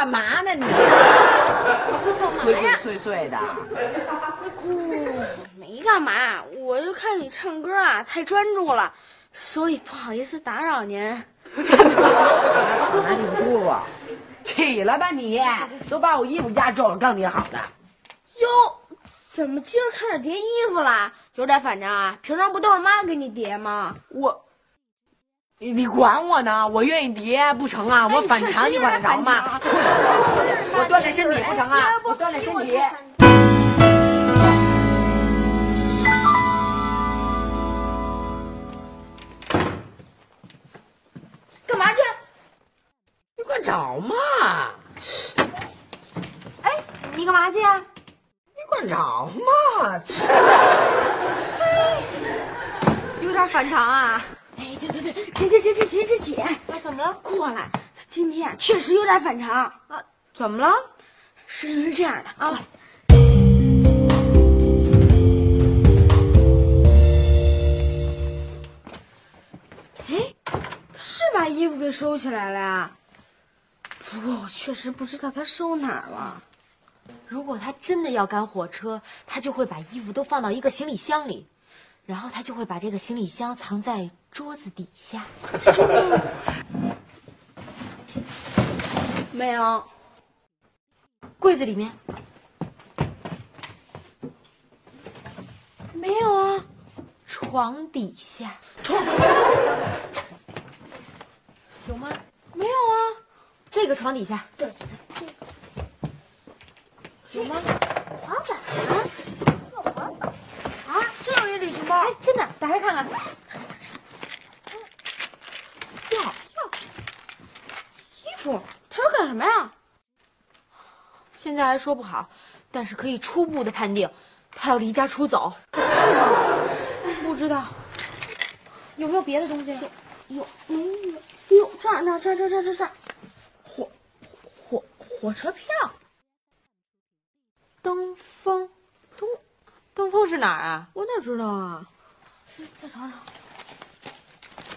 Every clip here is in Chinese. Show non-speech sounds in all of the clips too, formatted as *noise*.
干嘛呢你？鬼鬼祟祟的。姑，没干嘛，我就看你唱歌啊，太专注了，所以不好意思打扰您。*laughs* 哪里不舒服？起来吧你，都把我衣服压皱了，刚叠好的。哟，怎么今儿开始叠衣服了？有点反常啊！平常不都是妈给你叠吗？我，你你管我呢？我愿意叠不成啊？我反常你管得着吗？*laughs* 我锻炼身体不成啊？我锻炼身体。干嘛去？你管着吗？哎，你干嘛去啊？你管着吗？*laughs* 有点反常啊！姐姐姐姐姐姐姐，哎，怎么了？过来，今天啊确实有点反常啊。怎么了？事情是这样的啊。哎，他是把衣服给收起来了呀。不过我确实不知道他收哪儿了。如果他真的要赶火车，他就会把衣服都放到一个行李箱里，然后他就会把这个行李箱藏在桌子底下。*laughs* 没有，柜子里面没有啊，床底下床有吗？没有啊。这个床底下对有吗？滑板旅行包。哎，真的，打开看看。衣服，他要干什么呀？现在还说不好，但是可以初步的判定，他要离家出走。不知道有没有别的东西？有有有有，这儿这儿这儿这儿这儿这儿，火火火车票。登峰，登登峰是哪儿啊？我哪知道啊？再找找，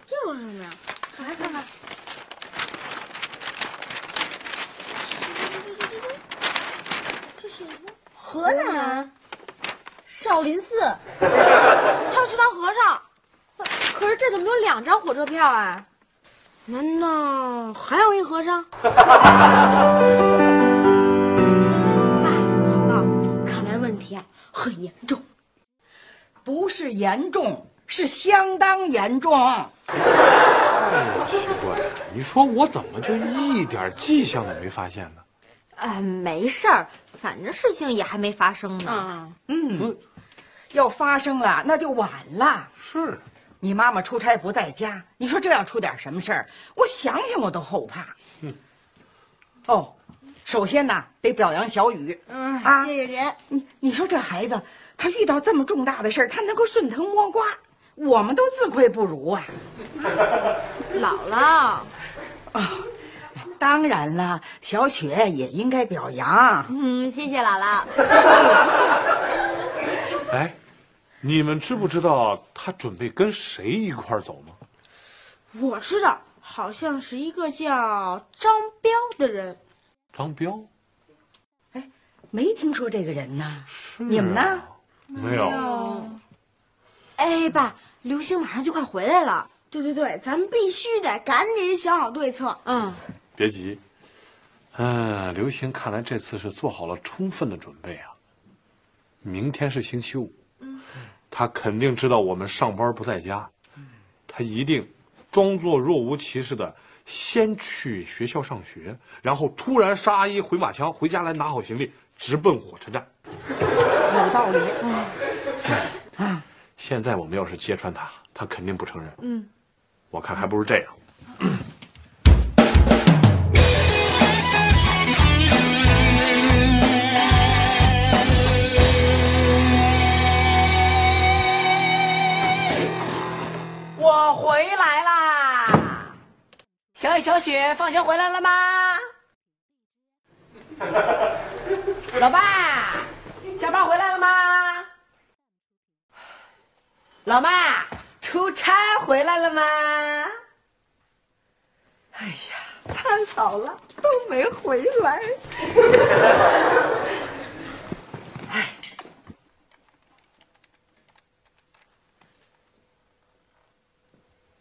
这个是什么呀？打开看看。这写什么？河南少林寺。他要去当和尚，可是这怎么有两张火车票啊？难道还有一和尚？*laughs* 很严重。不是严重，是相当严重。哎，奇怪，你说我怎么就一点迹象都没发现呢？哎，没事儿，反正事情也还没发生呢。啊，嗯，要发生了那就晚了。是，你妈妈出差不在家，你说这要出点什么事儿，我想想我都后怕。嗯。哦，首先呢，得表扬小雨。嗯啊谢谢您。你你说这孩子，他遇到这么重大的事儿，他能够顺藤摸瓜，我们都自愧不如啊。姥姥，当然了，小雪也应该表扬。嗯，谢谢姥姥。*laughs* 哎，你们知不知道他准备跟谁一块儿走吗？我知道，好像是一个叫张彪的人。张彪？哎没听说这个人呢。是、你们呢？没有。哎，爸，刘星马上就快回来了。对对对，咱们必须得赶紧想好对策。嗯，别急，嗯，刘星看来这次是做好了充分的准备啊。明天是星期五，他肯定知道我们上班不在家，他一定装作若无其事的先去学校上学，然后突然杀阿姨回马枪，回家来拿好行李，直奔火车站。有道理。现在我们要是揭穿他，他肯定不承认。嗯，我看还不如这样。小雪，放学回来了吗？*laughs* 老爸，下班回来了吗？老妈，出差回来了吗？哎呀，太好了，都没回来。*laughs*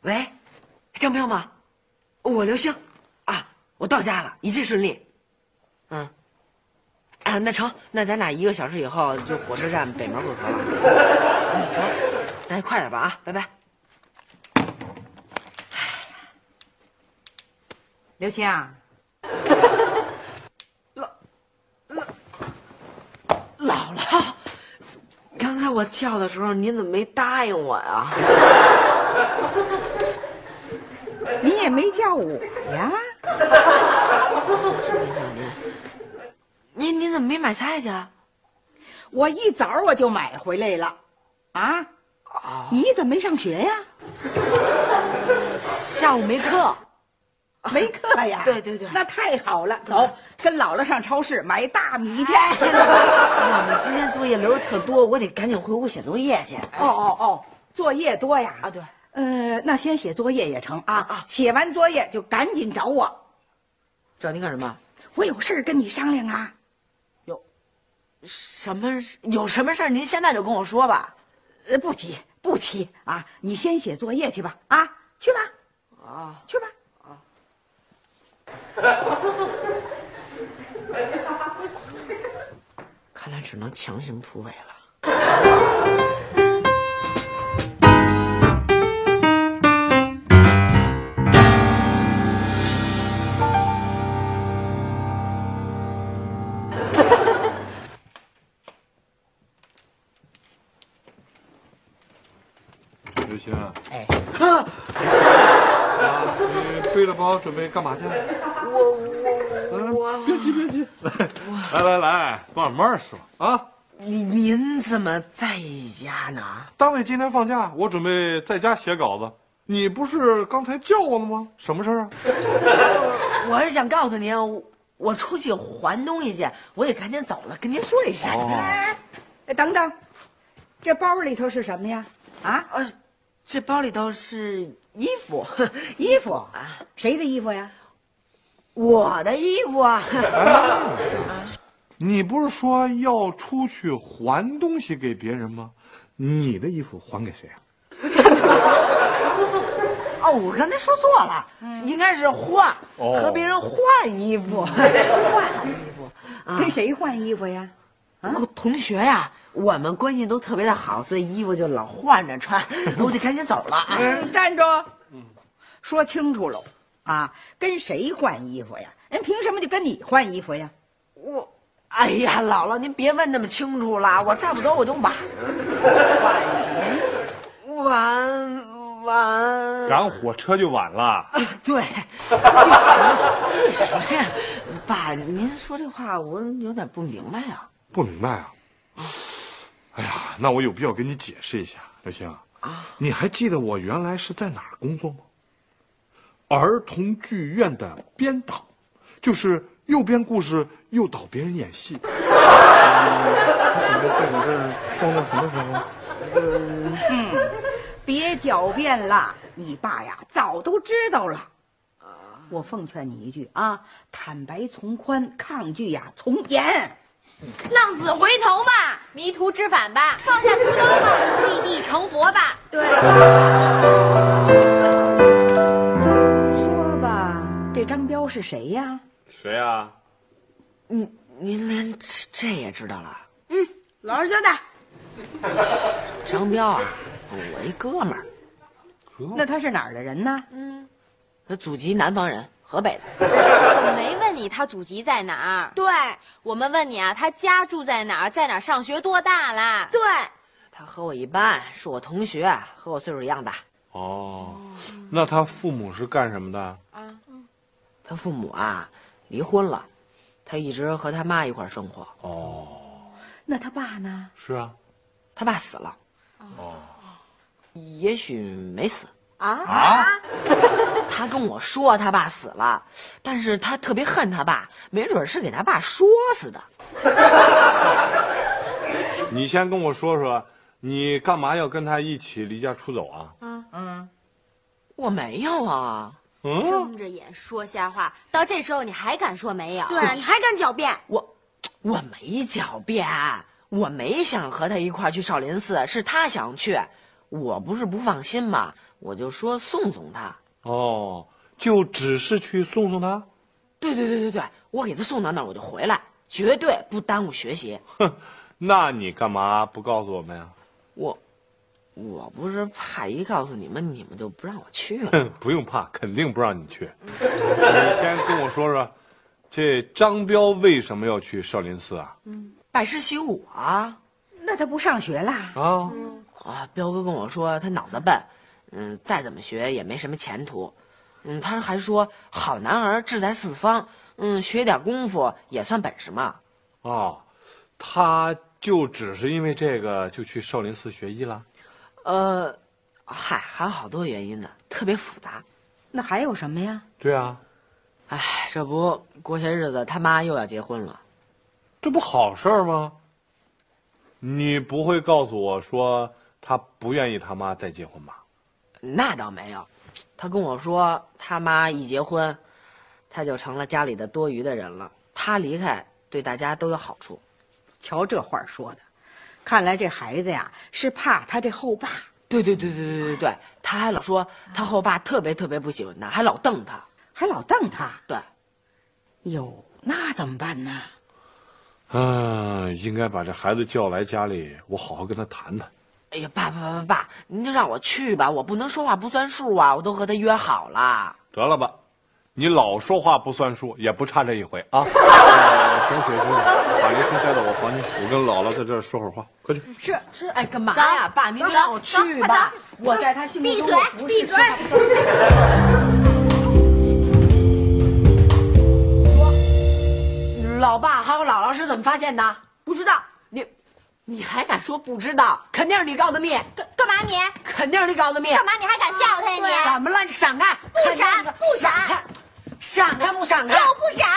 喂，张彪吗？我刘星，啊，我到家了，一切顺利。嗯，啊，那成，那咱俩一个小时以后就火车站北门会合了。嗯，成，那快点吧啊，拜拜。刘星啊，*laughs* 姥姥，刚才我叫的时候，您怎么没答应我呀？*laughs* 你也没叫我呀？没叫您，您您怎么没买菜去？我一早我就买回来了，啊？你怎么没上学呀？下午没课。没课呀？*laughs* 对对对那太好了，走，跟姥姥上超市买大米去。我们今天作业留的特多，我得赶紧回屋写作业去。哦哦哦，作业多呀？啊，对，呃，那先写作业也成啊。啊写完作业就赶紧找我，找您干什么？我有事儿跟你商量啊。有什么事有什么事儿？您现在就跟我说吧。呃，不急不急啊，你先写作业去吧。啊，去吧，啊，去吧。啊 *laughs* 看来只能强行突围了。刘星啊，哎，啊，你背着包准备干嘛去？我我别急别急，来来来，慢慢说啊。您您怎么在家呢？单位今天放假，我准备在家写稿子。你不是刚才叫我了吗？什么事儿啊？我是想告诉您，我我出去还东西去，我得赶紧走了，跟您说一声。哦哎，哎等等，这包里头是什么呀？啊，呃，这包里头是衣服，*laughs* 衣服啊，谁的衣服呀？我的衣服啊。*laughs* *laughs* 你不是说要出去还东西给别人吗？你的衣服还给谁啊？哦，我刚才说错了，应该是换，哦和别人换衣服，换衣服。啊跟谁换衣服呀？我同学呀，我们关系都特别的好，所以衣服就老换着穿，*laughs* 我得赶紧走了啊。嗯，站住！说清楚喽，啊，跟谁换衣服呀？人凭什么就跟你换衣服呀？我，哎呀，姥姥，您别问那么清楚了，*laughs* 我再不走我就晚了。晚晚，赶火车就晚了。啊 *laughs* 对，为什么呀？爸，您说这话我有点不明白啊。不明白啊？哎呀，那我有必要跟你解释一下，刘星啊，你还记得我原来是在哪儿工作吗？儿童剧院的编导，就是又编故事又导别人演戏。*laughs* 嗯你准备在我这儿装到什么时候？嗯别狡辩了，你爸呀早都知道了。我奉劝你一句啊，坦白从宽，抗拒呀从严。浪子回头吧，迷途知返吧，放下屠刀吧，立地成佛吧。对说吧，这张彪是谁呀？谁呀、您您连这这也知道了？嗯老实交代。张彪啊，我一哥们儿。那他是哪儿的人呢？嗯，他祖籍南方人，河北的。我没问你他祖籍在哪儿，对我们问你啊，他家住在哪儿，在哪儿上学，多大了？对，他和我一般，是我同学，和我岁数一样大。哦，那他父母是干什么的？啊，他父母啊离婚了，他一直和他妈一块儿生活。哦，那他爸呢？是啊。他爸死了，哦也许没死。啊，啊，*laughs* 他跟我说他爸死了，但是他特别恨他爸，没准是给他爸说死的。*laughs* 你先跟我说说，你干嘛要跟他一起离家出走啊？嗯嗯，我没有啊，嗯，睁着眼说瞎话，到这时候你还敢说没有？对，你还敢狡辩？我我没狡辩，我没想和他一块去少林寺，是他想去，我不是不放心嘛，我就说送送他。哦，就只是去送送他？对对对对对，我给他送到那儿我就回来，绝对不耽误学习。哼，那你干嘛不告诉我们呀？我我不是怕一告诉你们，你们就不让我去了。哼，不用怕，肯定不让你去。*laughs* 你先跟我说说，这张彪为什么要去少林寺啊？嗯拜师习武啊！那他不上学啦？啊，啊，彪哥跟我说他脑子笨，嗯，再怎么学也没什么前途。嗯，他还说好男儿志在四方，嗯，学点功夫也算本事嘛。哦，他就只是因为这个就去少林寺学医了？呃，嗨，还有好多原因呢，特别复杂。那还有什么呀？对啊，哎，这不过些日子他妈又要结婚了，这不好事儿吗？你不会告诉我说他不愿意他妈再结婚吧？那倒没有。他跟我说，他妈一结婚，他就成了家里的多余的人了。他离开对大家都有好处。瞧这话说的，看来这孩子呀是怕他这后爸，对对对对对对对，他还老说他后爸特别特别不喜欢他，还老瞪他。还老瞪他。对，哟，那怎么办呢？嗯，应该把这孩子叫来家里，我好好跟他谈谈。哎呀，爸爸爸爸爸，您就让我去吧，我不能说话不算数啊，我都和他约好了。得了吧，你老说话不算数，也不差这一回啊！*laughs* 呃行行行，把刘星带到我房间，我跟姥姥在这儿说会儿话，快去。是是，哎，干嘛呀，爸，您就让我去吧。我在他心目中闭嘴我不是闭嘴说话不算数老爸还有姥姥是怎么发现的？不知道，你，还敢说不知道？肯定是你告的密，干干嘛你？肯定是你告的密。干嘛你还敢吓唬他呀你怎么了？你闪开！不闪不闪闪开，闪开不闪你？开？就不闪！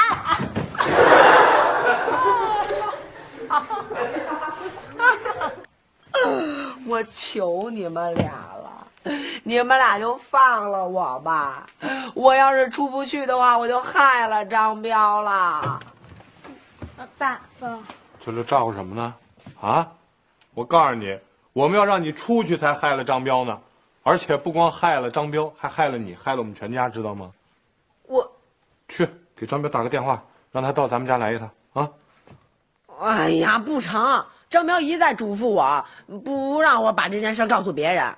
*laughs* 我求你们俩了，你们俩就放了我吧。我要是出不去的话，我就害了张彪了。爸爸，这是照顾什么呢？啊！我告诉你，我们要让你出去才害了张彪呢，而且不光害了张彪，还害了你，害了我们全家，知道吗？我，去给张彪打个电话，让他到咱们家来一趟啊！哎呀，不成！张彪一再嘱咐我，不让我把这件事告诉别人。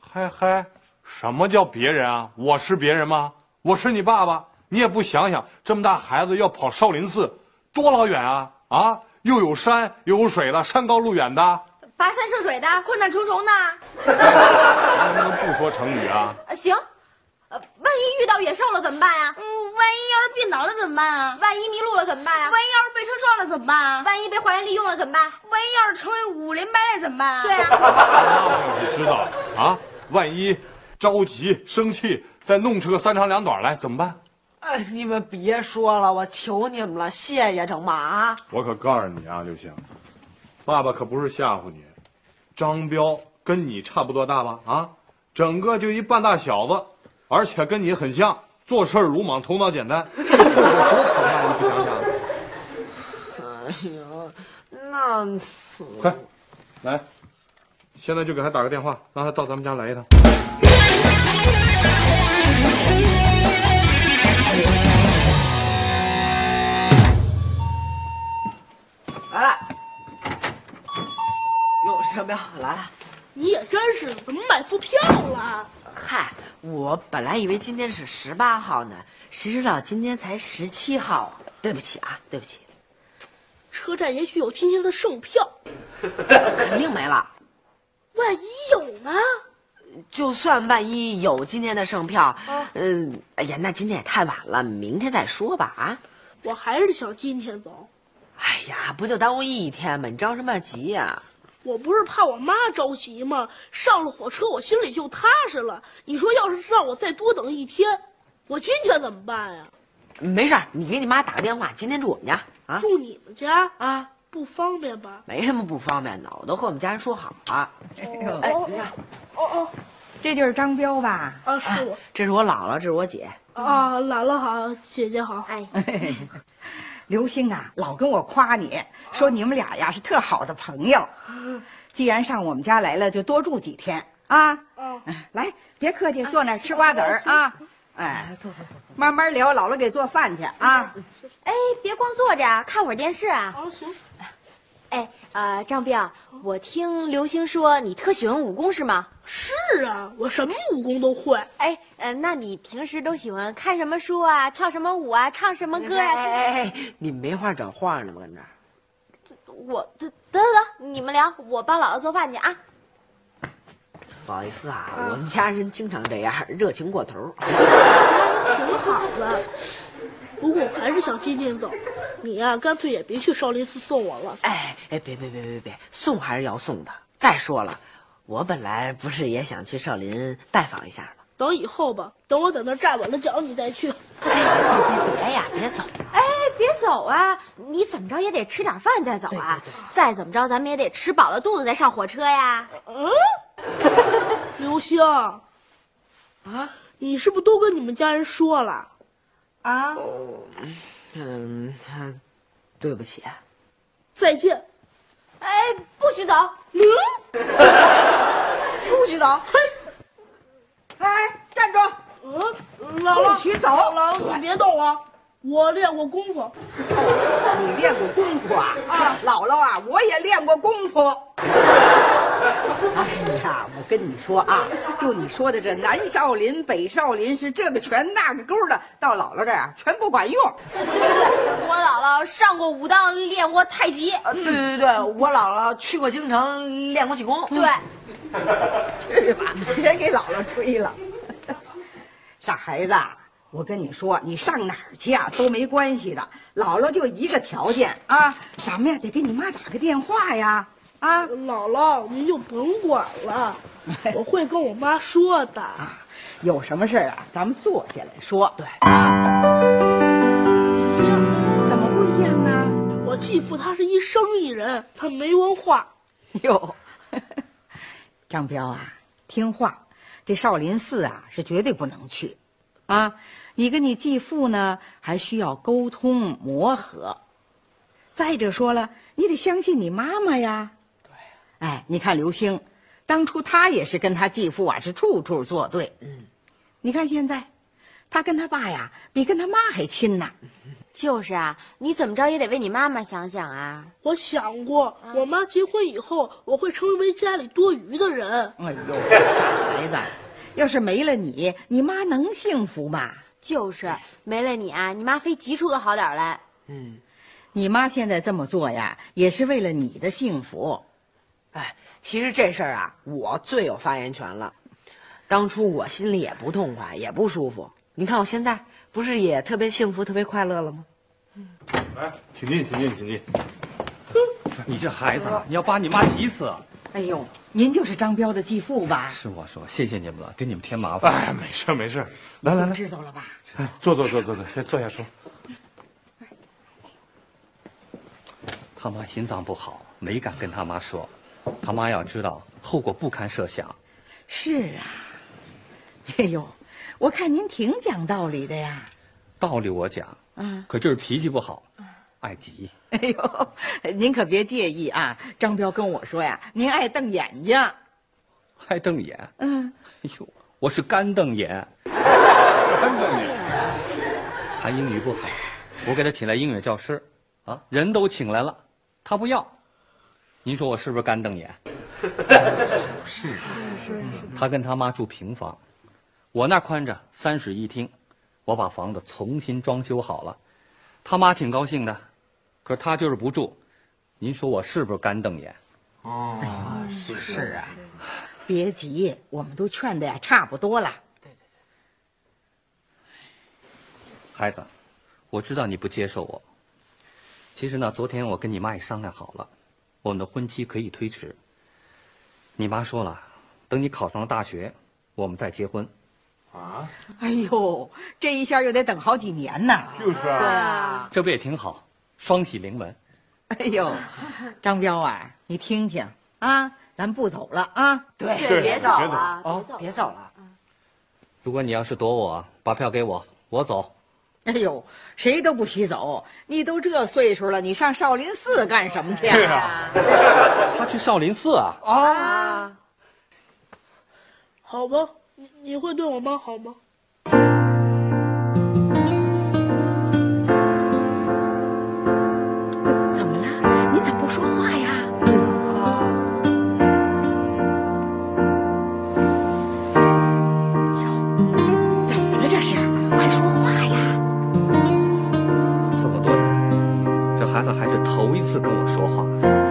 嗨嗨，什么叫别人啊？我是别人吗？我是你爸爸，你也不想想，这么大孩子要跑少林寺，多老远啊！啊，又有山又有水的，山高路远的，跋山涉水的，困难重重的。能不能不说成语啊？呃行，呃，万一遇到野兽了怎么办呀？嗯，万一要是病倒了怎么办啊？万一迷路了怎么办呀？万一要是被车撞了怎么办啊？万一被坏人利用了怎么办？万一要是成为武林败类怎么办啊？对啊，*laughs* 那我就知道啊！万一着急生气，再弄出个三长两短来怎么办？哎，你们别说了，我求你们了，谢谢成吗？啊！我可告诉你啊，刘星，爸爸可不是吓唬你，张彪跟你差不多大吧？啊，整个就一半大小子，而且跟你很像，做事鲁莽，头脑简单，*laughs* 多可怕，你不想想？哎呀，那次快，来，现在就给他打个电话，让他到咱们家来一趟。哟，张彪来了。你也真是，怎么买错票了？嗨，我本来以为今天是十八号呢，谁知道今天才十七号啊！对不起啊，对不起，车站也许有今天的剩票，肯定没了。万一有呢？就算万一有今天的剩票，嗯，哎呀，那今天也太晚了，明天再说吧啊！我还是想今天走。哎呀，不就耽误一天吗？你着什么急呀？我不是怕我妈着急吗？上了火车，我心里就踏实了。你说，要是让我再多等一天，我今天怎么办呀？没事，你给你妈打个电话，今天住我们家啊？住你们家啊？不方便吧？没什么不方便的，我都和我们家人说好了。哎，你看，哦哦，这就是张彪吧？啊，是我。这是我姥姥，这是我姐。啊，姥姥好，姐姐好。哎，*laughs* 刘星啊，老跟我夸你说你们俩呀是特好的朋友。既然上我们家来了，就多住几天啊。嗯，来，别客气，坐那儿吃瓜子儿啊。哎，坐坐坐，慢慢聊。姥姥给做饭去啊。哎，别光坐着，看会儿电视啊。啊，行。哎，呃，张彪，我听刘星说你特喜欢武功是吗？是啊，我什么武功都会。哎，呃，那你平时都喜欢看什么书啊？跳什么舞啊？唱什么歌呀？哎哎哎，你没话找话呢吗？跟这儿。我得得得，你们聊，我帮姥姥做饭去啊。不好意思啊，我们家人经常这样，热情过头。挺好的，不过我还是想今天走。你呀，干脆也别去少林寺送我了。哎哎，别别别别别，送还是要送的。再说了，我本来不是也想去少林拜访一下吗？等以后吧，等我在那站稳了脚，你再去。别别别呀，别走！哎，别走啊！你怎么着也得吃点饭再走啊！再怎么着，咱们也得吃饱了肚子再上火车呀。嗯，刘星，啊，你是不是都跟你们家人说了？啊？嗯，他，对不起。再见。哎，不许走！嗯，*laughs* 不许走！嘿，哎，站住！嗯，姥姥，不许走！姥姥，你别动我，我练过功夫。你练过功夫啊？啊，姥姥啊，我也练过功夫。哎呀，我跟你说啊，就你说的这南少林、北少林是这个拳那个勾的，到姥姥这儿啊，全不管用。我姥姥上过武当，练过太极。啊，对对对，我姥姥去过京城，练过气功。对，*laughs* 去吧，别给姥姥吹了。傻孩子，我跟你说，你上哪儿去啊都没关系的。姥姥就一个条件啊，咱们呀得给你妈打个电话呀。啊，姥姥，您就甭管了，我会跟我妈说的。*laughs* 有什么事儿啊，咱们坐下来说。对，怎么不一样呢？我继父他是一生意人，他没文化。哟，张彪啊，听话，这少林寺啊是绝对不能去，啊，你跟你继父呢还需要沟通磨合。再者说了，你得相信你妈妈呀。对哎，你看刘星，当初他也是跟他继父啊是处处作对。嗯，你看现在，他跟他爸呀比跟他妈还亲呢。就是啊，你怎么着也得为你妈妈想想啊。我想过，我妈结婚以后，我会成为家里多余的人。哎呦，傻孩子，要是没了你，你妈能幸福吗？就是没了你啊，你妈非急出个好点来。嗯，你妈现在这么做呀，也是为了你的幸福。哎，其实这事儿啊，我最有发言权了。当初我心里也不痛快，也不舒服。你看我现在不是也特别幸福、特别快乐了吗？嗯来，请进，请进，请进。你这孩子，你要把你妈急死！哎呦，您就是张彪的继父吧？是我说，谢谢你们了，给你们添麻烦。哎，没事没事，来来来，知道了吧？哎，坐坐坐坐坐，先坐下说。他妈心脏不好，没敢跟他妈说。他妈要知道，后果不堪设想。是啊，哎呦，我看您挺讲道理的呀。道理我讲，啊，可就是脾气不好，爱急。*laughs* 哎呦您可别介意啊张彪跟我说呀您爱瞪眼睛。爱瞪眼？嗯。哎呦我是干瞪眼。*laughs* 干瞪眼。他英语不好我给他请来英语教师。啊人都请来了他不要。您说我是不是干瞪眼？是是是他跟他妈住平房我那儿宽着三室一厅我把房子重新装修好了。他妈挺高兴的可他就是不住，您说我是不是干瞪眼？哦，是是啊，别急，我们都劝的呀，差不多了。对对对。孩子，我知道你不接受我。其实呢，昨天我跟你妈也商量好了，我们的婚期可以推迟。你妈说了，等你考上了大学，我们再结婚。啊？哎呦，这一下又得等好几年呢。就是啊，对啊，这不也挺好。双喜临门。哎呦，张彪啊，你听听啊，咱不走了啊。对，别走了啊，别走了。如果你要是躲我，把票给我，我走。哎呦，谁都不许走，你都这岁数了，你上少林寺干什么去啊？*laughs* 他去少林寺啊。啊。好吧，你你会对我妈好吗？跟我说话。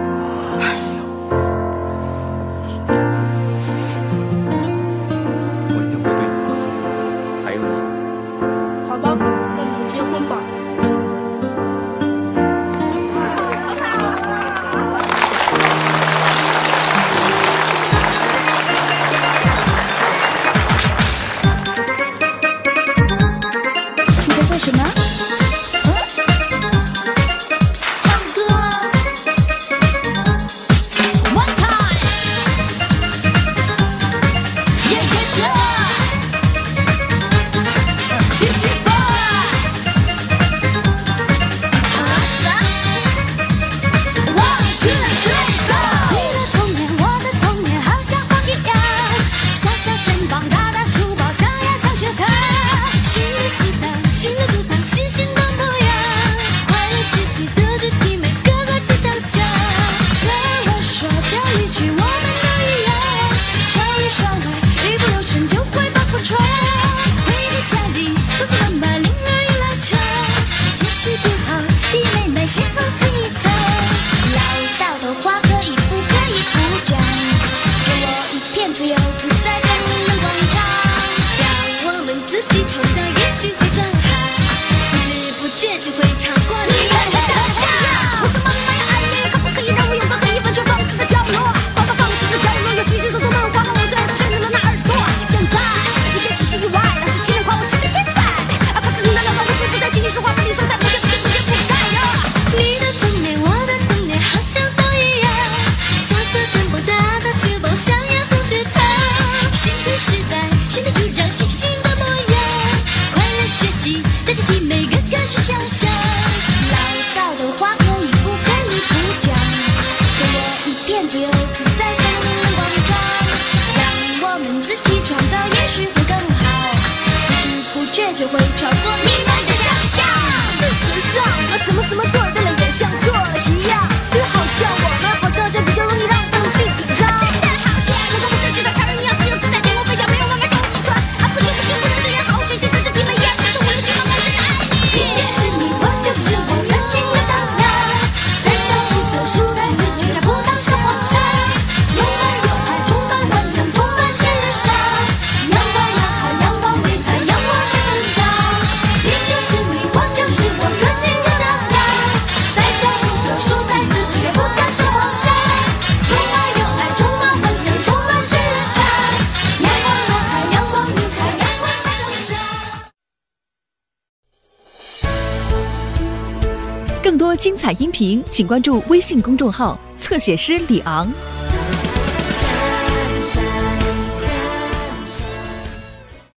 音频请关注微信公众号侧写师李昂。